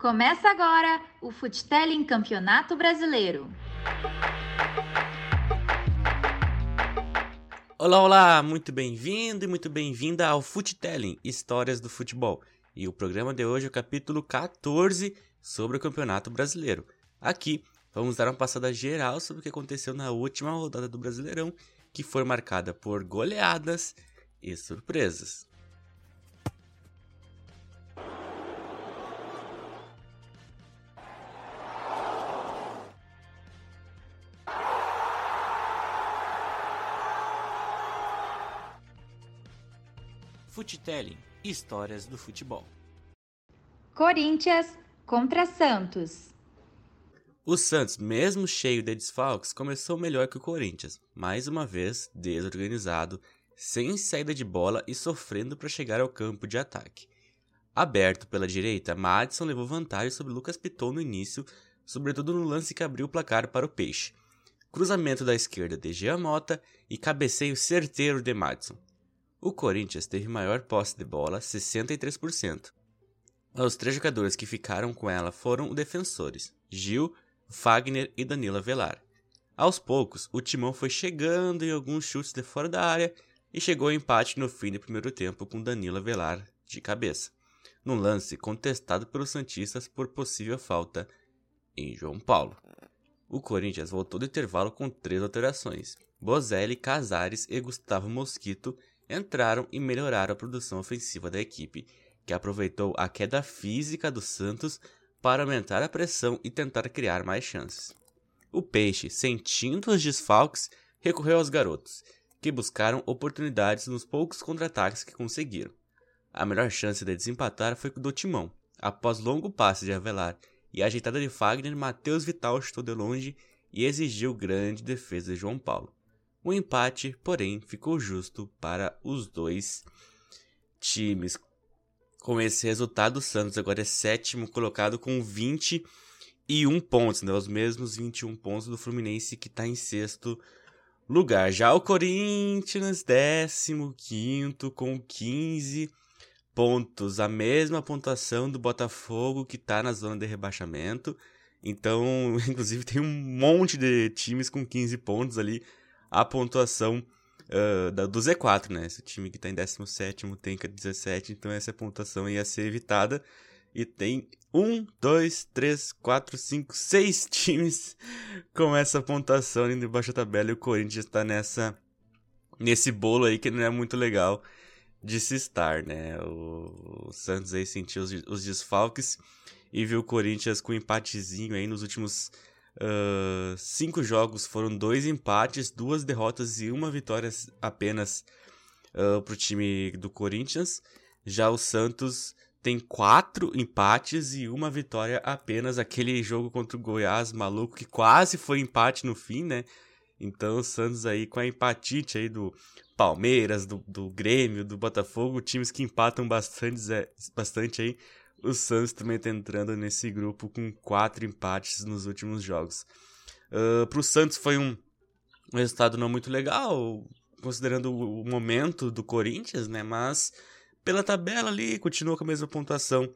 Começa agora o Futelling Campeonato Brasileiro. Olá, olá, muito bem-vindo e muito bem-vinda ao Futelling Histórias do Futebol. E o programa de hoje é o capítulo 14 sobre o Campeonato Brasileiro. Aqui vamos dar uma passada geral sobre o que aconteceu na última rodada do Brasileirão, que foi marcada por goleadas e surpresas. Futelling Histórias do Futebol. Corinthians contra Santos. O Santos, mesmo cheio de desfalques, começou melhor que o Corinthians, mais uma vez desorganizado, sem saída de bola e sofrendo para chegar ao campo de ataque. Aberto pela direita, Madison levou vantagem sobre Lucas Piton no início, sobretudo no lance que abriu o placar para o Peixe. Cruzamento da esquerda de Jean Mota e cabeceio certeiro de Madison. O Corinthians teve maior posse de bola, 63%. Os três jogadores que ficaram com ela foram os defensores, Gil, Fagner e Danilo Velar. Aos poucos, o timão foi chegando em alguns chutes de fora da área e chegou ao empate no fim do primeiro tempo com Danilo Velar de cabeça, num lance contestado pelos Santistas por possível falta em João Paulo. O Corinthians voltou do intervalo com três alterações: Bozelli, Casares e Gustavo Mosquito entraram e melhoraram a produção ofensiva da equipe, que aproveitou a queda física do Santos para aumentar a pressão e tentar criar mais chances. O Peixe, sentindo os desfalques, recorreu aos garotos, que buscaram oportunidades nos poucos contra-ataques que conseguiram. A melhor chance de desempatar foi do Timão. Após longo passe de Avelar e ajeitada de Fagner, Matheus Vital chutou de longe e exigiu grande defesa de João Paulo. O empate, porém, ficou justo para os dois times. Com esse resultado, o Santos agora é sétimo colocado com 21 pontos, né? os mesmos 21 pontos do Fluminense que está em sexto lugar. Já o Corinthians, décimo quinto com 15 pontos, a mesma pontuação do Botafogo que está na zona de rebaixamento. Então, inclusive, tem um monte de times com 15 pontos ali a pontuação uh, da, do Z4, né? Esse time que está em 17 tem 17, então essa pontuação ia ser evitada. E tem um, dois, três, quatro, cinco, seis times com essa pontuação ali debaixo da tabela. E o Corinthians está nessa nesse bolo aí que não é muito legal de se estar, né? O, o Santos aí sentiu os, os desfalques e viu o Corinthians com um empatezinho aí nos últimos Uh, cinco jogos foram dois empates, duas derrotas e uma vitória apenas uh, para o time do Corinthians. Já o Santos tem quatro empates e uma vitória apenas. Aquele jogo contra o Goiás maluco que quase foi empate no fim, né? Então o Santos aí com a empatite aí do Palmeiras, do, do Grêmio, do Botafogo, times que empatam bastante, bastante aí o Santos também está entrando nesse grupo com quatro empates nos últimos jogos. Uh, ah, Para o Santos foi um resultado não muito legal, considerando o momento do Corinthians, né? Mas pela tabela ali, continua com a mesma pontuação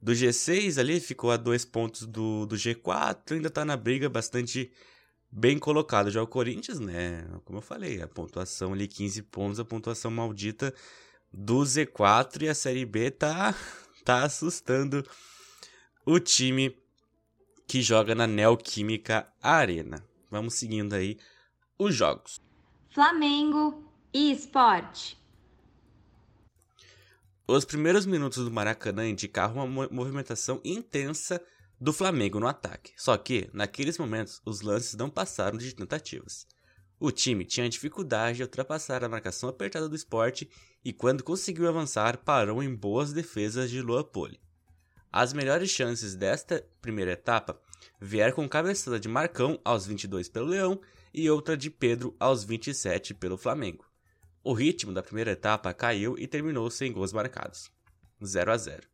do G6 ali, ficou a dois pontos do, do G4, ainda está na briga bastante bem colocado. Já o Corinthians, né? Como eu falei, a pontuação ali, 15 pontos, a pontuação maldita do Z4 e a Série B tá tá assustando o time que joga na Neoquímica Arena. Vamos seguindo aí os jogos. Flamengo e Esporte. Os primeiros minutos do Maracanã indicavam uma movimentação intensa do Flamengo no ataque. Só que, naqueles momentos, os lances não passaram de tentativas. O time tinha dificuldade de ultrapassar a marcação apertada do esporte e, quando conseguiu avançar, parou em boas defesas de Lua Poli. As melhores chances desta primeira etapa vieram com cabeçada de Marcão aos 22 pelo Leão e outra de Pedro aos 27 pelo Flamengo. O ritmo da primeira etapa caiu e terminou sem gols marcados, 0 a 0.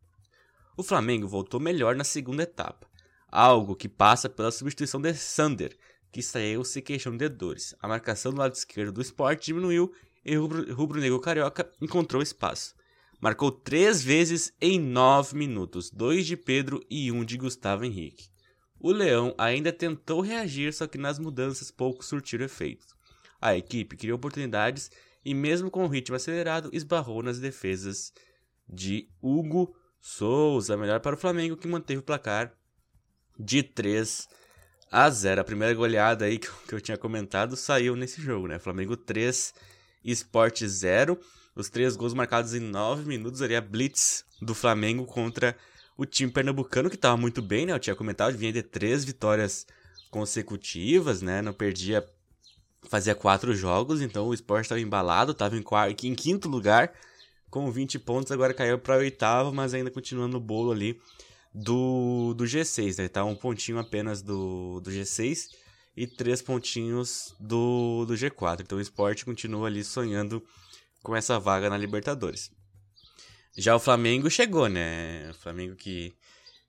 O Flamengo voltou melhor na segunda etapa, algo que passa pela substituição de Sander, que saiu se queixando de dores. A marcação do lado esquerdo do esporte diminuiu e o rubro-negro carioca encontrou espaço. marcou três vezes em nove minutos, dois de Pedro e um de Gustavo Henrique. O Leão ainda tentou reagir, só que nas mudanças pouco surtiram efeito. A equipe criou oportunidades e, mesmo com o ritmo acelerado, esbarrou nas defesas de Hugo Souza. Melhor para o Flamengo, que manteve o placar de 3 a 0. A primeira goleada aí que eu, tinha comentado saiu nesse jogo, né? Flamengo 3, Sport 0. Os três gols marcados em 9 minutos ali, a blitz do Flamengo contra o time pernambucano, que estava muito bem, né? Eu tinha comentado, vinha de três vitórias consecutivas, né? Não perdia, fazia quatro jogos, então o esporte estava embalado, estava em, quarto, em quinto lugar com 20 pontos, agora caiu para oitavo, mas ainda continua no bolo ali do, do G6, né? Tá um pontinho apenas do, do G6 e três pontinhos do, do G4. Então o esporte continua ali sonhando com essa vaga na Libertadores. Já o Flamengo chegou, né? O Flamengo que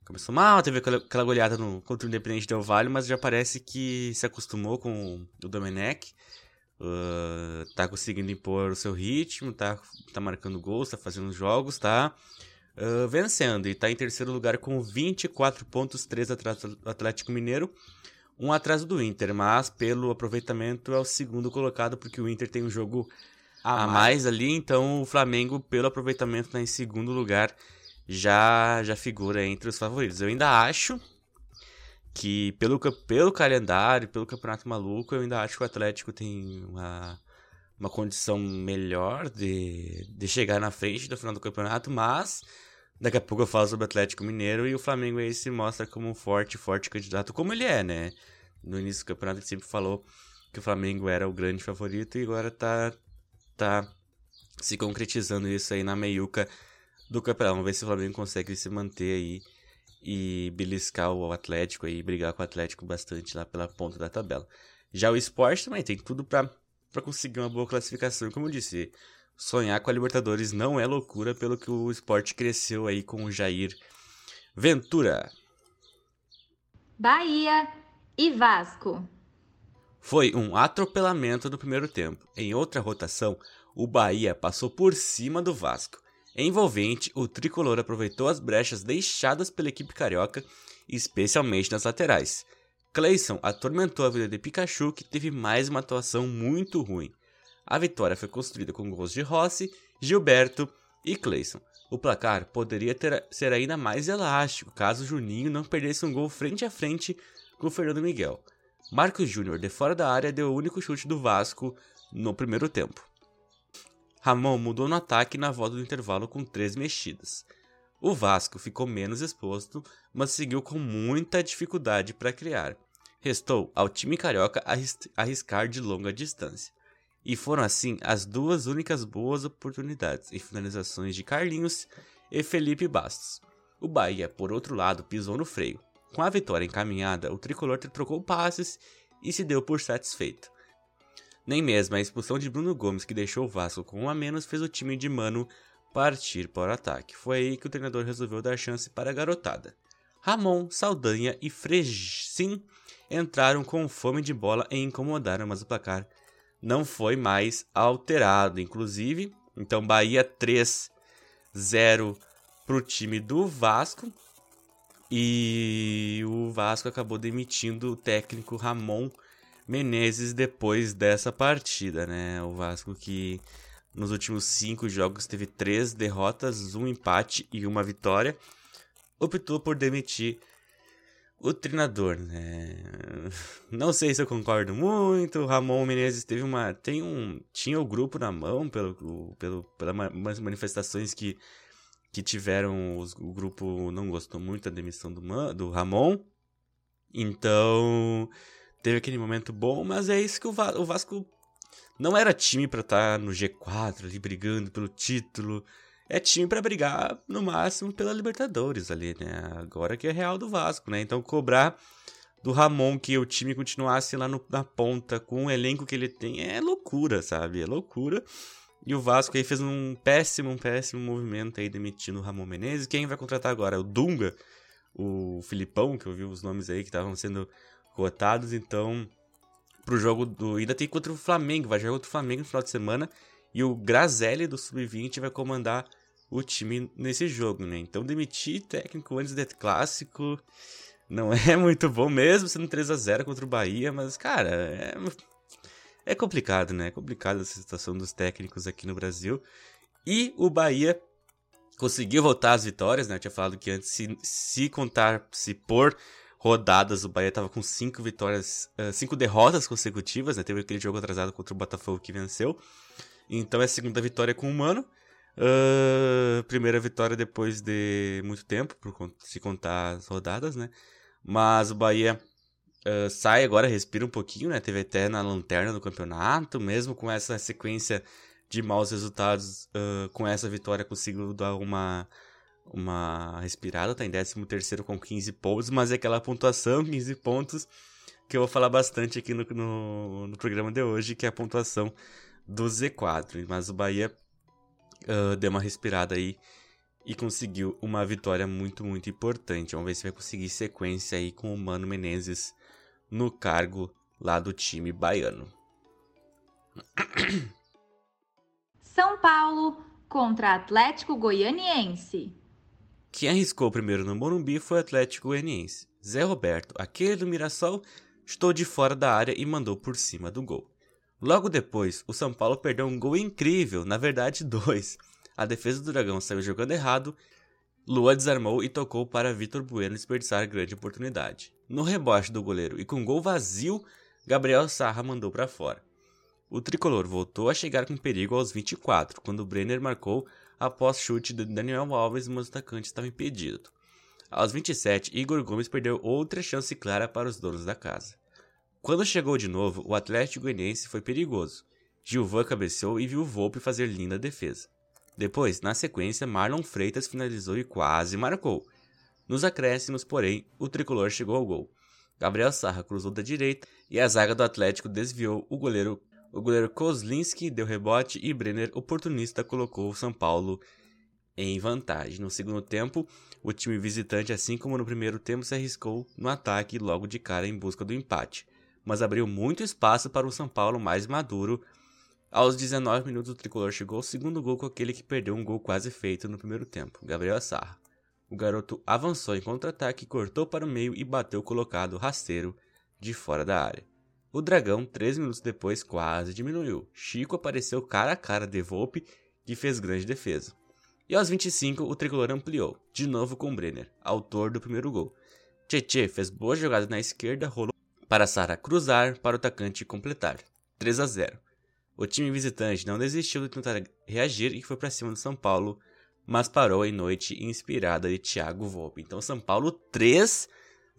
começou mal, teve aquela goleada no, contra o Independente Del Vale, mas já parece que se acostumou com o Domenech. Uh, tá conseguindo impor o seu ritmo, tá, tá marcando gols, tá fazendo jogos, tá uh, vencendo. E tá em terceiro lugar com 24 pontos, 3 atrás do Atlético Mineiro, um atrás do Inter. Mas pelo aproveitamento é o segundo colocado, porque o Inter tem um jogo a, a mais ali, então o Flamengo, pelo aproveitamento, tá em segundo lugar, já, já figura entre os favoritos. Eu ainda acho que pelo, pelo calendário, pelo campeonato maluco, eu ainda acho que o Atlético tem uma, uma condição melhor de, de chegar na frente do final do campeonato, mas daqui a pouco eu falo sobre o Atlético Mineiro e o Flamengo aí se mostra como um forte, forte candidato, como ele é, né? No início do campeonato ele sempre falou que o Flamengo era o grande favorito e agora tá tá se concretizando isso aí na meiuca do campeonato. Vamos ver se o Flamengo consegue se manter aí e beliscar o Atlético aí, brigar com o Atlético bastante lá pela ponta da tabela. Já o esporte também tem tudo para conseguir uma boa classificação. Como eu disse, sonhar com a Libertadores não é loucura, pelo que o esporte cresceu aí com o Jair Ventura. Bahia e Vasco. Foi um atropelamento no primeiro tempo. Em outra rotação, o Bahia passou por cima do Vasco. Envolvente, o tricolor aproveitou as brechas deixadas pela equipe carioca, especialmente nas laterais. Clayson atormentou a vida de Pikachu, que teve mais uma atuação muito ruim. A vitória foi construída com gols de Rossi, Gilberto e Clayson. O placar poderia ter, ser ainda mais elástico caso Juninho não perdesse um gol frente a frente com Fernando Miguel. Marcos Júnior, de fora da área, deu o único chute do Vasco no primeiro tempo. Ramon mudou no ataque na volta do intervalo com três mexidas. O Vasco ficou menos exposto, mas seguiu com muita dificuldade para criar. Restou ao time carioca arriscar de longa distância. E foram assim as duas únicas boas oportunidades em finalizações de Carlinhos e Felipe Bastos. O Bahia, por outro lado, pisou no freio. Com a vitória encaminhada, o tricolor trocou passes e se deu por satisfeito. Nem mesmo a expulsão de Bruno Gomes, que deixou o Vasco com um a menos, fez o time de Mano partir para o ataque. Foi aí que o treinador resolveu dar chance para a garotada. Ramon, Saldanha e Frejim entraram com fome de bola e incomodaram, mas o placar não foi mais alterado. Inclusive, então Bahia 3 0 para o time do Vasco. E o Vasco acabou demitindo o técnico Ramon Menezes depois dessa partida, né? O Vasco que nos últimos cinco jogos teve três derrotas, um empate e uma vitória, optou por demitir o treinador, né? Não sei se eu concordo muito. O Ramon Menezes teve uma, tem um, tinha o grupo na mão pelo, pelo, pelas manifestações que que tiveram. Os, o grupo não gostou muito da demissão do, do Ramon. Então. Teve aquele momento bom, mas é isso que o, Va o Vasco não era time para estar tá no G4 ali brigando pelo título. É time para brigar no máximo pela Libertadores ali, né? Agora que é real do Vasco, né? Então cobrar do Ramon que o time continuasse lá no, na ponta com o elenco que ele tem é loucura, sabe? É loucura. E o Vasco aí fez um péssimo, um péssimo movimento aí demitindo o Ramon Menezes. Quem vai contratar agora? O Dunga, o Filipão, que eu vi os nomes aí que estavam sendo cotados. Então, pro jogo do. Ainda tem contra o Flamengo, vai jogar contra o Flamengo no final de semana. E o Grazelli do Sub-20 vai comandar o time nesse jogo, né? Então demitir técnico antes do clássico não é muito bom mesmo sendo 3 a 0 contra o Bahia, mas cara, é, é complicado, né? É complicado essa situação dos técnicos aqui no Brasil. E o Bahia conseguiu voltar às vitórias, né? Eu tinha falado que antes, se, se contar, se por rodadas, o Bahia tava com cinco vitórias, uh, cinco derrotas consecutivas, né? Teve aquele jogo atrasado contra o Botafogo que venceu. Então é a segunda vitória com o Mano. Uh, primeira vitória depois de muito tempo, por se contar as rodadas, né? Mas o Bahia uh, sai agora, respira um pouquinho, né? Teve até na lanterna do campeonato, mesmo com essa sequência de maus resultados, uh, com essa vitória conseguiu dar uma, uma respirada, tá em 13 terceiro com 15 pontos, mas é aquela pontuação, 15 pontos, que eu vou falar bastante aqui no, no, no programa de hoje, que é a pontuação do Z4. Mas o Bahia uh, deu uma respirada aí e conseguiu uma vitória muito, muito importante. Vamos ver se vai conseguir sequência aí com o Mano Menezes no cargo lá do time baiano. São Paulo contra Atlético Goianiense. Quem arriscou primeiro no Morumbi foi o Atlético Goianiense. Zé Roberto, aquele do Mirassol, estou de fora da área e mandou por cima do gol. Logo depois, o São Paulo perdeu um gol incrível, na verdade dois. A defesa do Dragão saiu jogando errado, Lua desarmou e tocou para Vitor Bueno desperdiçar grande oportunidade. No rebote do goleiro e com gol vazio, Gabriel Sarra mandou para fora. O tricolor voltou a chegar com perigo aos 24, quando Brenner marcou após chute de Daniel Alves, mas o atacante estava impedido. Aos 27, Igor Gomes perdeu outra chance clara para os donos da casa. Quando chegou de novo, o Atlético Goianiense foi perigoso. Gilvan cabeceou e viu o Volpe fazer linda defesa. Depois, na sequência, Marlon Freitas finalizou e quase marcou. Nos acréscimos, porém, o tricolor chegou ao gol. Gabriel Sarra cruzou da direita e a zaga do Atlético desviou o goleiro. O goleiro Kozlinski deu rebote e Brenner, oportunista, colocou o São Paulo em vantagem. No segundo tempo, o time visitante, assim como no primeiro tempo, se arriscou no ataque logo de cara em busca do empate mas abriu muito espaço para o São Paulo mais maduro. Aos 19 minutos, o tricolor chegou ao segundo gol com aquele que perdeu um gol quase feito no primeiro tempo, Gabriel Sarra. O garoto avançou em contra-ataque, cortou para o meio e bateu colocado rasteiro de fora da área. O Dragão, três minutos depois, quase diminuiu. Chico apareceu cara a cara de Volpe, que fez grande defesa. E aos 25, o tricolor ampliou, de novo com Brenner, autor do primeiro gol. Tietê fez boa jogada na esquerda, rolou para Sara cruzar para o atacante completar. 3 a 0. O time visitante não desistiu de tentar reagir e foi para cima do São Paulo, mas parou em noite inspirada de Thiago Volpe. Então São Paulo 3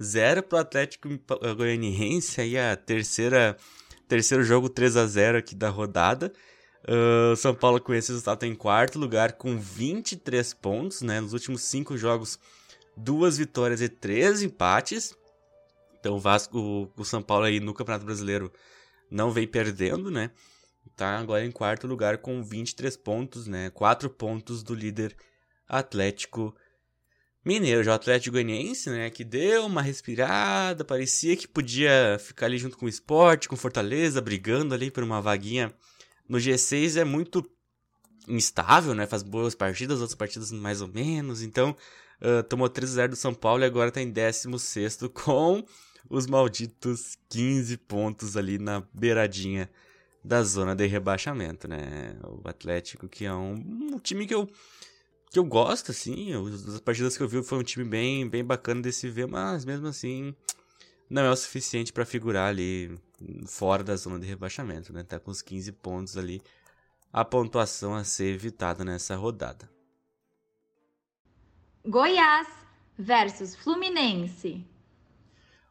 0 para o Atlético Goianiense, aí a terceira terceiro jogo 3 a 0 aqui da rodada. Uh, São Paulo com esse resultado em quarto lugar com 23 pontos, né? Nos últimos cinco jogos, duas vitórias e três empates. Então o Vasco, o, São Paulo aí no Campeonato Brasileiro não vem perdendo, né? Tá agora em quarto lugar com 23 pontos, né? 4 pontos do líder Atlético Mineiro, já o Atlético Goianiense, né, que deu uma respirada, parecia que podia ficar ali junto com o Esporte, com Fortaleza, brigando ali por uma vaguinha no G6 é muito instável, né? Faz boas partidas, outras partidas mais ou menos. Então, uh, tomou 3 0 do São Paulo e agora tá em 16 com os malditos 15 pontos ali na beiradinha da zona de rebaixamento, né? O Atlético, que é um, um time que eu, que eu gosto, assim. As partidas que eu vi foi um time bem, bem bacana de se ver, mas mesmo assim não é o suficiente para figurar ali fora da zona de rebaixamento, né? Tá com os 15 pontos ali, a pontuação a ser evitada nessa rodada. Goiás versus Fluminense.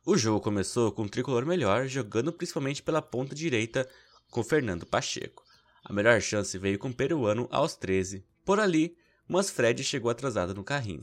O jogo começou com o tricolor melhor, jogando principalmente pela ponta direita com Fernando Pacheco. A melhor chance veio com o peruano aos 13, por ali, mas Fred chegou atrasado no carrinho.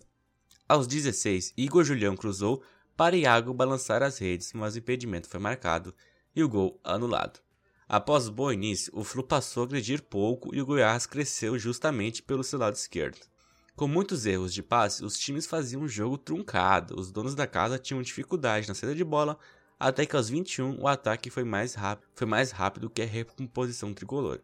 Aos 16, Igor Julião cruzou para Iago balançar as redes, mas o impedimento foi marcado e o gol anulado. Após o bom início, o Flu passou a agredir pouco e o Goiás cresceu justamente pelo seu lado esquerdo. Com muitos erros de passe, os times faziam um jogo truncado. Os donos da casa tinham dificuldade na saída de bola, até que aos 21 o ataque foi mais rápido, foi mais rápido que a recomposição tricolor.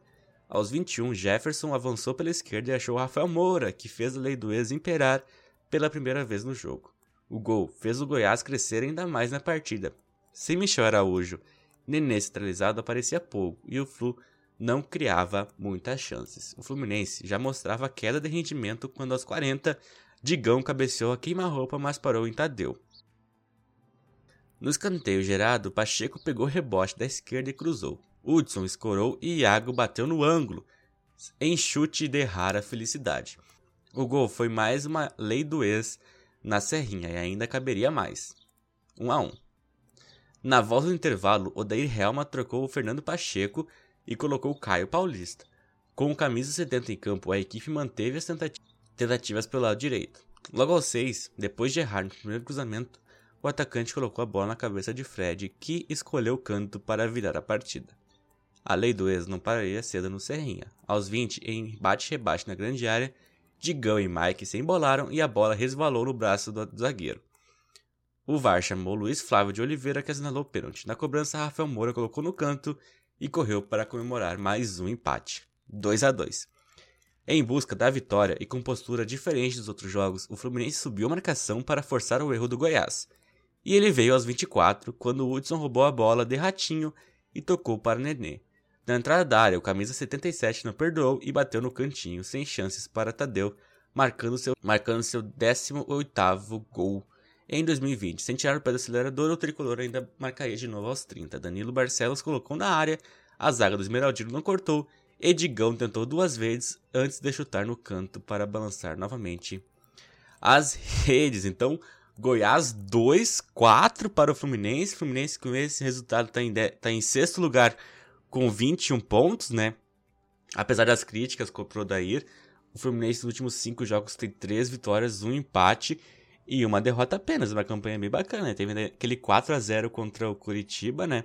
Aos 21, Jefferson avançou pela esquerda e achou Rafael Moura, que fez a lei do ex imperar pela primeira vez no jogo. O gol fez o Goiás crescer ainda mais na partida. Sem Michel Araújo, Nenê centralizado aparecia pouco e o Flu não criava muitas chances. O Fluminense já mostrava queda de rendimento quando aos 40, Digão cabeceou a queima-roupa, mas parou em Tadeu. No escanteio gerado, Pacheco pegou rebote da esquerda e cruzou. Hudson escorou e Iago bateu no ângulo, em chute de rara felicidade. O gol foi mais uma lei do ex na Serrinha e ainda caberia mais. 1 um a 1 um. Na volta do intervalo, Odair Helma trocou o Fernando Pacheco e colocou Caio Paulista. Com o camisa 70 em campo, a equipe manteve as tentativas pelo lado direito. Logo aos 6, depois de errar no primeiro cruzamento, o atacante colocou a bola na cabeça de Fred, que escolheu o canto para virar a partida. A lei do ex não pararia cedo no Serrinha. Aos 20, em bate-rebate na grande área, Digão e Mike se embolaram e a bola resvalou no braço do zagueiro. O VAR chamou Luiz Flávio de Oliveira que assinalou o pênalti. Na cobrança, Rafael Moura colocou no canto e correu para comemorar mais um empate. 2 a 2. Em busca da vitória e com postura diferente dos outros jogos, o Fluminense subiu a marcação para forçar o erro do Goiás. E ele veio aos 24, quando Hudson roubou a bola de ratinho e tocou para Nenê. Na entrada da área, o camisa 77 não perdoou e bateu no cantinho, sem chances para Tadeu, marcando seu, marcando seu 18º gol em 2020. Sem tirar o pé do acelerador, o tricolor ainda marcaria de novo aos 30. Danilo Barcelos colocou na área, a zaga do Esmeraldino não cortou, Edigão tentou duas vezes antes de chutar no canto para balançar novamente as redes. Então, Goiás 2, 4 para o Fluminense. Fluminense com esse resultado está em, tá em sexto lugar com 21 pontos, né? Apesar das críticas contra o Odair, o Fluminense nos últimos 5 jogos tem 3 vitórias, um empate e uma derrota apenas. Uma campanha bem bacana. Né? Teve aquele 4 a 0 contra o Curitiba, né?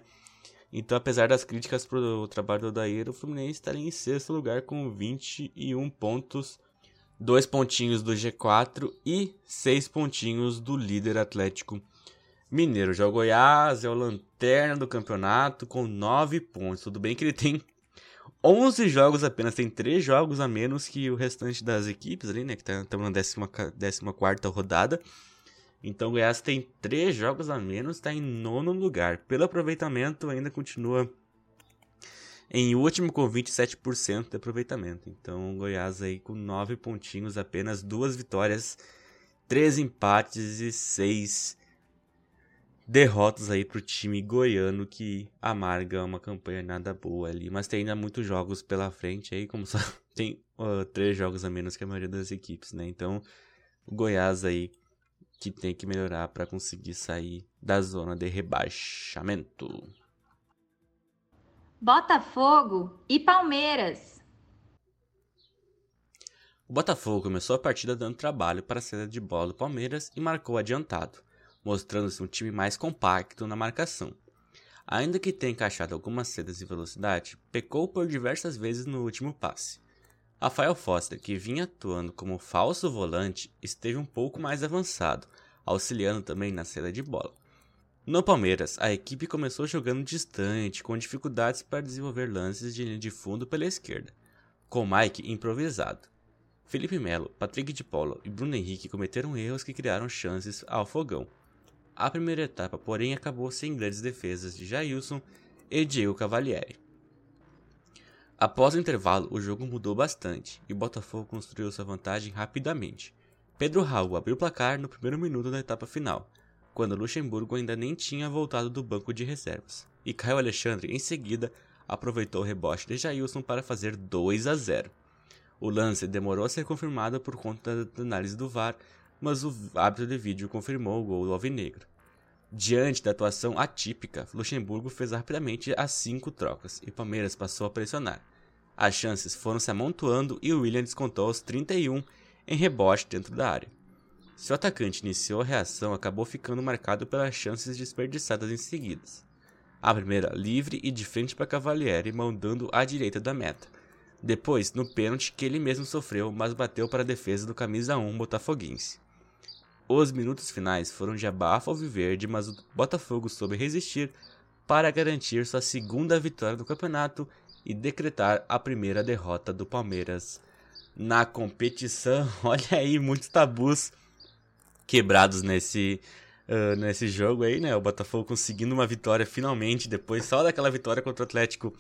Então, apesar das críticas pro trabalho do Odair, o Fluminense está em sexto lugar com 21 pontos, dois pontinhos do G4 e seis pontinhos do líder Atlético Mineiro. Já o Goiás é o lanterna do campeonato com 9 pontos. Tudo bem que ele tem 11 jogos apenas, tem 3 jogos a menos que o restante das equipes ali, né? Que estão tá, na 14 rodada. Então o Goiás tem 3 jogos a menos, está em nono lugar. Pelo aproveitamento, ainda continua em último com 27% de aproveitamento. Então o Goiás aí com 9 pontinhos, apenas duas vitórias, 3 empates e 6 derrotas aí pro time goiano que amarga uma campanha nada boa ali. Mas tem ainda muitos jogos pela frente aí, como só tem uh, três jogos a menos que a maioria das equipes, né? Então, o Goiás aí que tem que melhorar para conseguir sair da zona de rebaixamento. Botafogo e Palmeiras. O Botafogo começou a partida dando trabalho para a saída de bola do Palmeiras e marcou adiantado mostrando-se um time mais compacto na marcação. Ainda que tenha encaixado algumas cedas de velocidade, pecou por diversas vezes no último passe. Rafael Foster, que vinha atuando como falso volante, esteve um pouco mais avançado, auxiliando também na saída de bola. No Palmeiras, a equipe começou jogando distante, com dificuldades para desenvolver lances de linha de fundo pela esquerda, com Mike improvisado. Felipe Melo, Patrick de e Bruno Henrique cometeram erros que criaram chances ao fogão. A primeira etapa, porém, acabou sem grandes defesas de Jailson e Diego Cavalieri. Após o intervalo, o jogo mudou bastante e o Botafogo construiu sua vantagem rapidamente. Pedro Raul abriu o placar no primeiro minuto da etapa final, quando Luxemburgo ainda nem tinha voltado do banco de reservas, e Caio Alexandre, em seguida, aproveitou o rebote de Jailson para fazer 2 a 0. O lance demorou a ser confirmado por conta da análise do VAR, mas o árbitro de vídeo confirmou o gol do Alvinegro. Diante da atuação atípica, Luxemburgo fez rapidamente as cinco trocas e Palmeiras passou a pressionar. As chances foram se amontoando e o William descontou aos 31 em rebote dentro da área. Seu atacante iniciou a reação acabou ficando marcado pelas chances desperdiçadas em seguidas. A primeira livre e de frente para Cavalieri, mandando à direita da meta. Depois, no pênalti que ele mesmo sofreu, mas bateu para a defesa do camisa 1 botafoguense. Os minutos finais foram de abafa ao viverde, mas o Botafogo soube resistir para garantir sua segunda vitória do campeonato e decretar a primeira derrota do Palmeiras na competição. Olha aí, muitos tabus quebrados nesse, uh, nesse jogo aí, né? O Botafogo conseguindo uma vitória finalmente, depois só daquela vitória contra o Atlético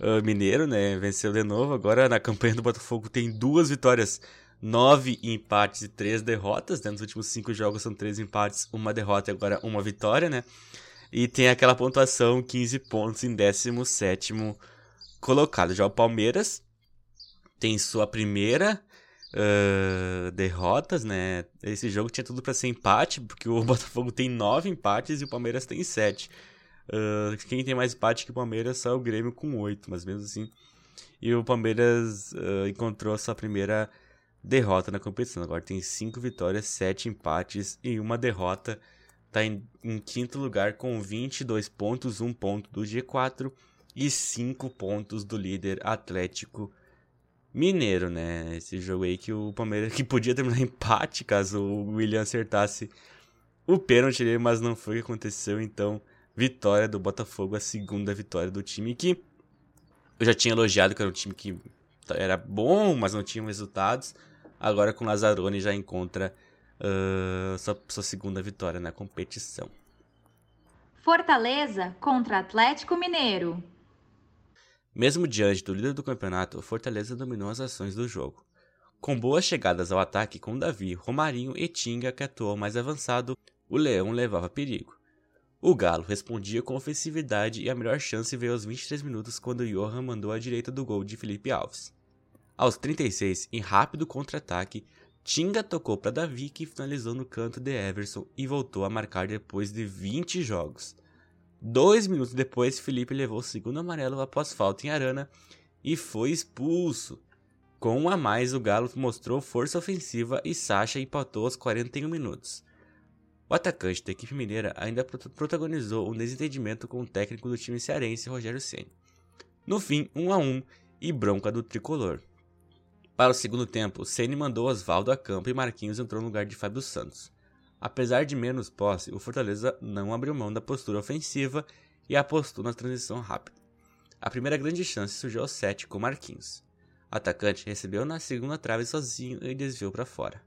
uh, Mineiro, né? Venceu de novo. Agora na campanha do Botafogo tem duas vitórias, nove empates e três derrotas. Né? Nos últimos cinco jogos são três empates, uma derrota e agora uma vitória, né? E tem aquela pontuação 15 pontos em 17 colocado. Já o Palmeiras tem sua primeira uh, derrotas, né? Esse jogo tinha tudo para ser empate, porque o Botafogo tem nove empates e o Palmeiras tem sete. Uh, quem tem mais empate que o Palmeiras é o Grêmio com oito, mas mesmo assim. E o Palmeiras uh, encontrou sua primeira derrota na competição. Agora tem cinco vitórias, sete empates e uma derrota. Está em, em, quinto lugar com 22 pontos, um ponto do G4 e cinco pontos do líder Atlético Mineiro, né? Esse jogo aí que o Palmeiras que podia terminar empate caso o William acertasse o pênalti mas não foi o que aconteceu, então vitória do Botafogo, a segunda vitória do time que eu já tinha elogiado que era um time que era bom, mas não tinha resultados. Agora com Lazzaroni já encontra uh, sua, sua segunda vitória na competição. Fortaleza contra Atlético Mineiro. Mesmo diante do líder do campeonato, o Fortaleza dominou as ações do jogo. Com boas chegadas ao ataque com Davi, Romarinho e Tinga, que atuou mais avançado, o Leão levava perigo. O Galo respondia com ofensividade e a melhor chance veio aos 23 minutos quando Johan mandou à direita do gol de Felipe Alves. Aos 36, em rápido contra-ataque, Tinga tocou para Davi que finalizou no canto de Everson e voltou a marcar depois de 20 jogos. Dois minutos depois, Felipe levou o segundo amarelo após falta em Arana e foi expulso. Com um a mais, o Galo mostrou força ofensiva e Sacha empatou aos 41 minutos. O atacante da equipe mineira ainda protagonizou um desentendimento com o técnico do time cearense, Rogério Ceni. No fim, 1 um a 1 um, e bronca do tricolor. Para o segundo tempo, Ceni mandou Oswaldo a campo e Marquinhos entrou no lugar de Fábio Santos. Apesar de menos posse, o Fortaleza não abriu mão da postura ofensiva e apostou na transição rápida. A primeira grande chance surgiu ao 7 com Marquinhos. O atacante recebeu na segunda trave sozinho e desviou para fora.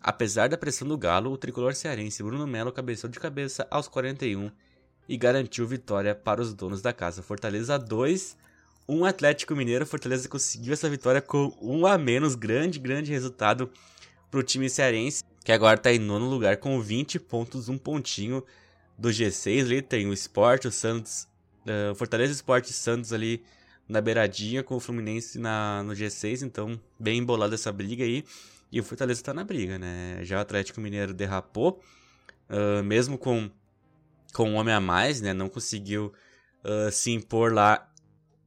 Apesar da pressão do Galo, o tricolor cearense Bruno Melo cabeceou de cabeça aos 41 e garantiu vitória para os donos da casa. Fortaleza 2, um Atlético Mineiro. Fortaleza conseguiu essa vitória com um a menos. Grande, grande resultado para o time cearense que agora está em nono lugar com 20 pontos, um pontinho do G6 ali. Tem o Sport, o Santos, uh, Fortaleza Sport e Santos ali na beiradinha com o Fluminense na, no G6, então bem embolada essa briga aí. E o Fortaleza está na briga, né? Já o Atlético Mineiro derrapou, uh, mesmo com, com um homem a mais, né? Não conseguiu uh, se impor lá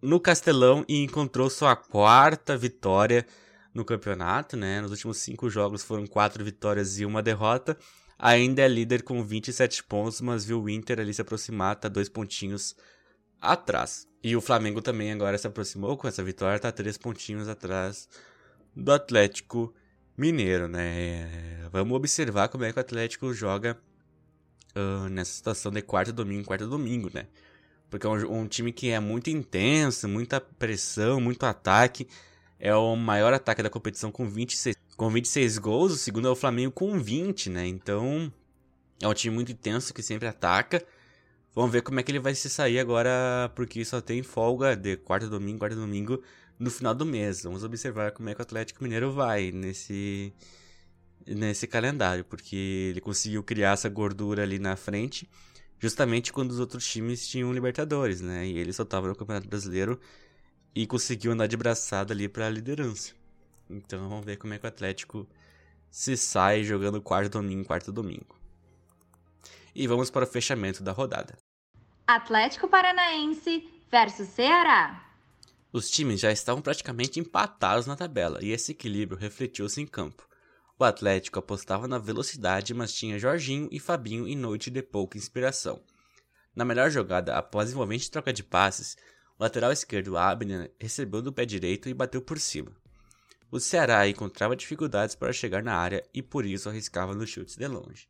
no Castelão e encontrou sua quarta vitória no campeonato, né? Nos últimos cinco jogos foram quatro vitórias e uma derrota. Ainda é líder com 27 pontos, mas viu o Inter ali se aproximar, tá dois pontinhos atrás. E o Flamengo também agora se aproximou com essa vitória, tá três pontinhos atrás do Atlético Mineiro, né? Vamos observar como é que o Atlético joga uh, nessa situação de quarto domingo, quarto domingo, né? Porque é um, um time que é muito intenso, muita pressão, muito ataque é o maior ataque da competição com 26, com 26 gols. O segundo é o Flamengo com 20, né? Então é um time muito intenso que sempre ataca. Vamos ver como é que ele vai se sair agora, porque só tem folga de quarta domingo, quarta domingo no final do mês. Vamos observar como é que o Atlético Mineiro vai nesse nesse calendário, porque ele conseguiu criar essa gordura ali na frente, justamente quando os outros times tinham Libertadores, né? E ele só tava no Campeonato Brasileiro e conseguiu andar de braçada ali para a liderança. Então vamos ver como é que o Atlético se sai jogando quarto domingo, quarto domingo. E vamos para o fechamento da rodada. Atlético Paranaense versus Ceará. Os times já estavam praticamente empatados na tabela e esse equilíbrio refletiu-se em campo. O Atlético apostava na velocidade, mas tinha Jorginho e Fabinho em noite de pouca inspiração. Na melhor jogada, após envolvente troca de passes, o lateral esquerdo Abner recebeu do pé direito e bateu por cima. O Ceará encontrava dificuldades para chegar na área e por isso arriscava nos chutes de longe.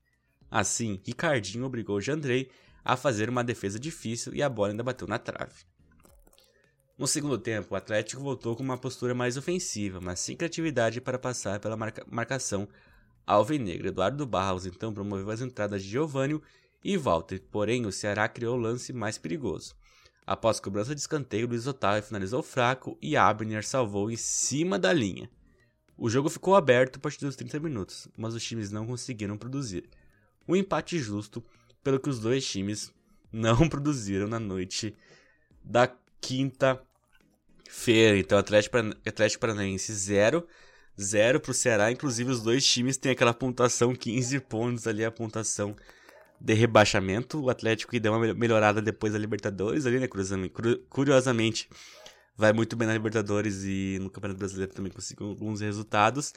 Assim, Ricardinho obrigou Jandrei a fazer uma defesa difícil e a bola ainda bateu na trave. No segundo tempo, o Atlético voltou com uma postura mais ofensiva, mas sem criatividade para passar pela marca marcação alvinegra. Eduardo Barros então promoveu as entradas de Giovânio e Walter, porém o Ceará criou o lance mais perigoso. Após cobrança de escanteio, Luiz Otávio finalizou fraco e Abner salvou em cima da linha. O jogo ficou aberto a partir dos 30 minutos, mas os times não conseguiram produzir. Um empate justo, pelo que os dois times não produziram na noite da quinta-feira. Então, Atlético, Atlético Paranaense 0, 0 para o Ceará. Inclusive, os dois times têm aquela pontuação 15 pontos ali, a pontuação de rebaixamento. O Atlético que deu uma melhorada depois da Libertadores ali, né? Curiosamente, vai muito bem na Libertadores e no Campeonato Brasileiro também conseguiu alguns resultados.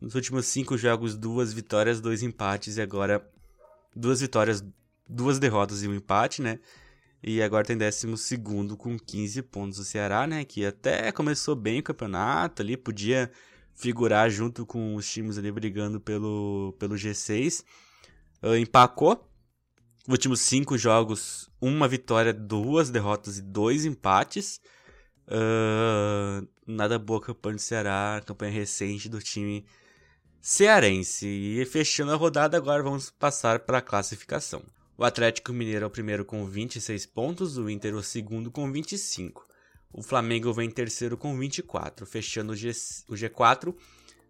Nos últimos cinco jogos, duas vitórias, dois empates e agora duas vitórias, duas derrotas e um empate, né? E agora tem 12 com 15 pontos o Ceará, né? Que até começou bem o campeonato ali, podia figurar junto com os times ali brigando pelo, pelo G6. Uh, empacou. Últimos cinco jogos, uma vitória, duas derrotas e dois empates. Uh, nada boa campanha do Ceará, campanha recente do time cearense. E fechando a rodada, agora vamos passar para a classificação. O Atlético Mineiro é o primeiro com 26 pontos, o Inter o segundo com 25. O Flamengo vem em terceiro com 24, fechando o, G, o G4,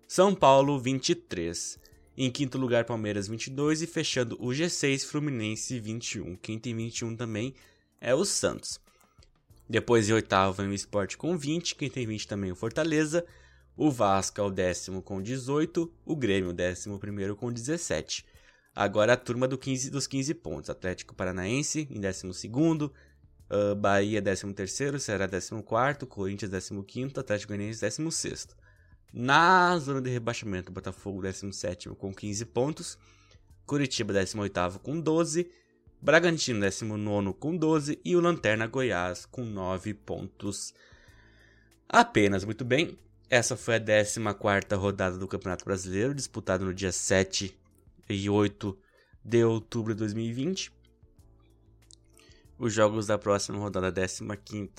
São Paulo 23. Em quinto lugar, Palmeiras 22 e fechando o G6, Fluminense 21. Quem tem 21 também é o Santos. Depois em oitavo vem o Sport com 20, quem tem 20 também é o Fortaleza. O Vasco é o décimo com 18, o Grêmio décimo primeiro com 17. Agora a turma do 15, dos 15 pontos. Atlético Paranaense em 12 uh, Bahia 13º, Ceará 14º, Corinthians 15º, Atlético Goianiense 16 Na zona de rebaixamento, Botafogo 17º com 15 pontos, Curitiba 18º com 12, Bragantino 19 com 12 e o Lanterna Goiás com 9 pontos apenas. Muito bem, essa foi a 14ª rodada do Campeonato Brasileiro, disputada no dia 7 e 8 de outubro de 2020. Os jogos da próxima rodada, 15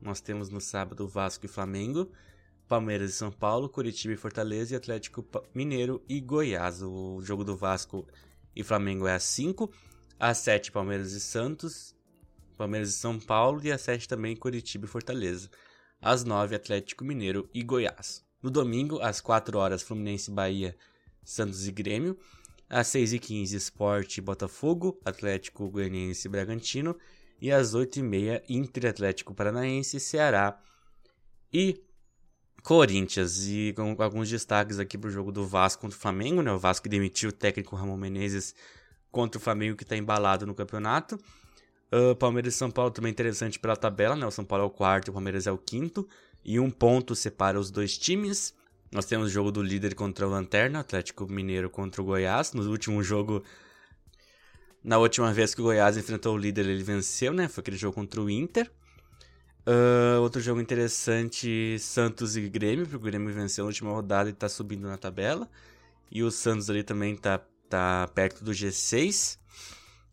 nós temos no sábado Vasco e Flamengo, Palmeiras e São Paulo, Curitiba e Fortaleza e Atlético Mineiro e Goiás. O jogo do Vasco e Flamengo é às 5, às 7 Palmeiras e Santos, Palmeiras e São Paulo e às 7 também Curitiba e Fortaleza. Às 9 Atlético Mineiro e Goiás. No domingo, às 4 horas Fluminense, Bahia, Santos e Grêmio. Às 6h15, Sport Botafogo, Atlético Goianiense e Bragantino. E às 8h30, Inter Atlético Paranaense, Ceará e Corinthians. E com alguns destaques aqui para o jogo do Vasco contra o Flamengo, né? O Vasco demitiu o técnico Ramon Menezes contra o Flamengo que está embalado no campeonato. Uh, Palmeiras e São Paulo também interessante pela tabela, né? O São Paulo é o quarto, o Palmeiras é o quinto. E um ponto separa os dois times. Nós temos o jogo do líder contra o Lanterna, Atlético Mineiro contra o Goiás. No último jogo, na última vez que o Goiás enfrentou o líder, ele venceu, né? Foi aquele jogo contra o Inter. Uh, outro jogo interessante, Santos e Grêmio, porque o Grêmio venceu na última rodada e tá subindo na tabela. E o Santos ali também tá, tá perto do G6.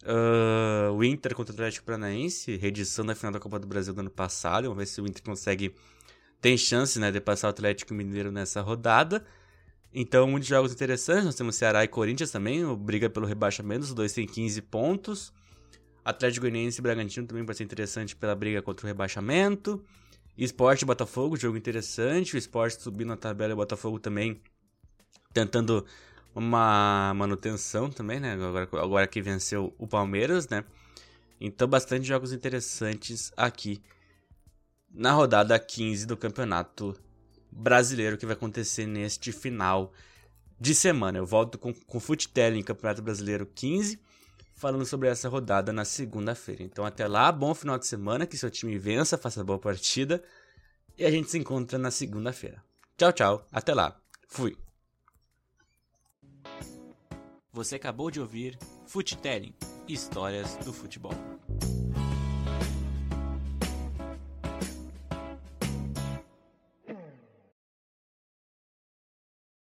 Uh, o Inter contra o Atlético Paranaense, reedição da final da Copa do Brasil do ano passado. Vamos ver se o Inter consegue tem chance né, de passar o Atlético Mineiro nessa rodada. Então, muitos jogos interessantes. Nós temos Ceará e Corinthians também, briga pelo rebaixamento. Os dois têm 15 pontos. Atlético Goianiense e Bragantino também vai ser interessante pela briga contra o rebaixamento. Esporte e Botafogo, jogo interessante. O Esporte subindo na tabela e o Botafogo também tentando uma manutenção também, né? Agora, agora que venceu o Palmeiras, né? Então, bastante jogos interessantes aqui na rodada 15 do Campeonato Brasileiro que vai acontecer neste final de semana. Eu volto com, com Futelli em Campeonato Brasileiro 15, falando sobre essa rodada na segunda-feira. Então até lá, bom final de semana, que seu time vença, faça boa partida e a gente se encontra na segunda-feira. Tchau, tchau, até lá. Fui. Você acabou de ouvir Futelli, Histórias do Futebol.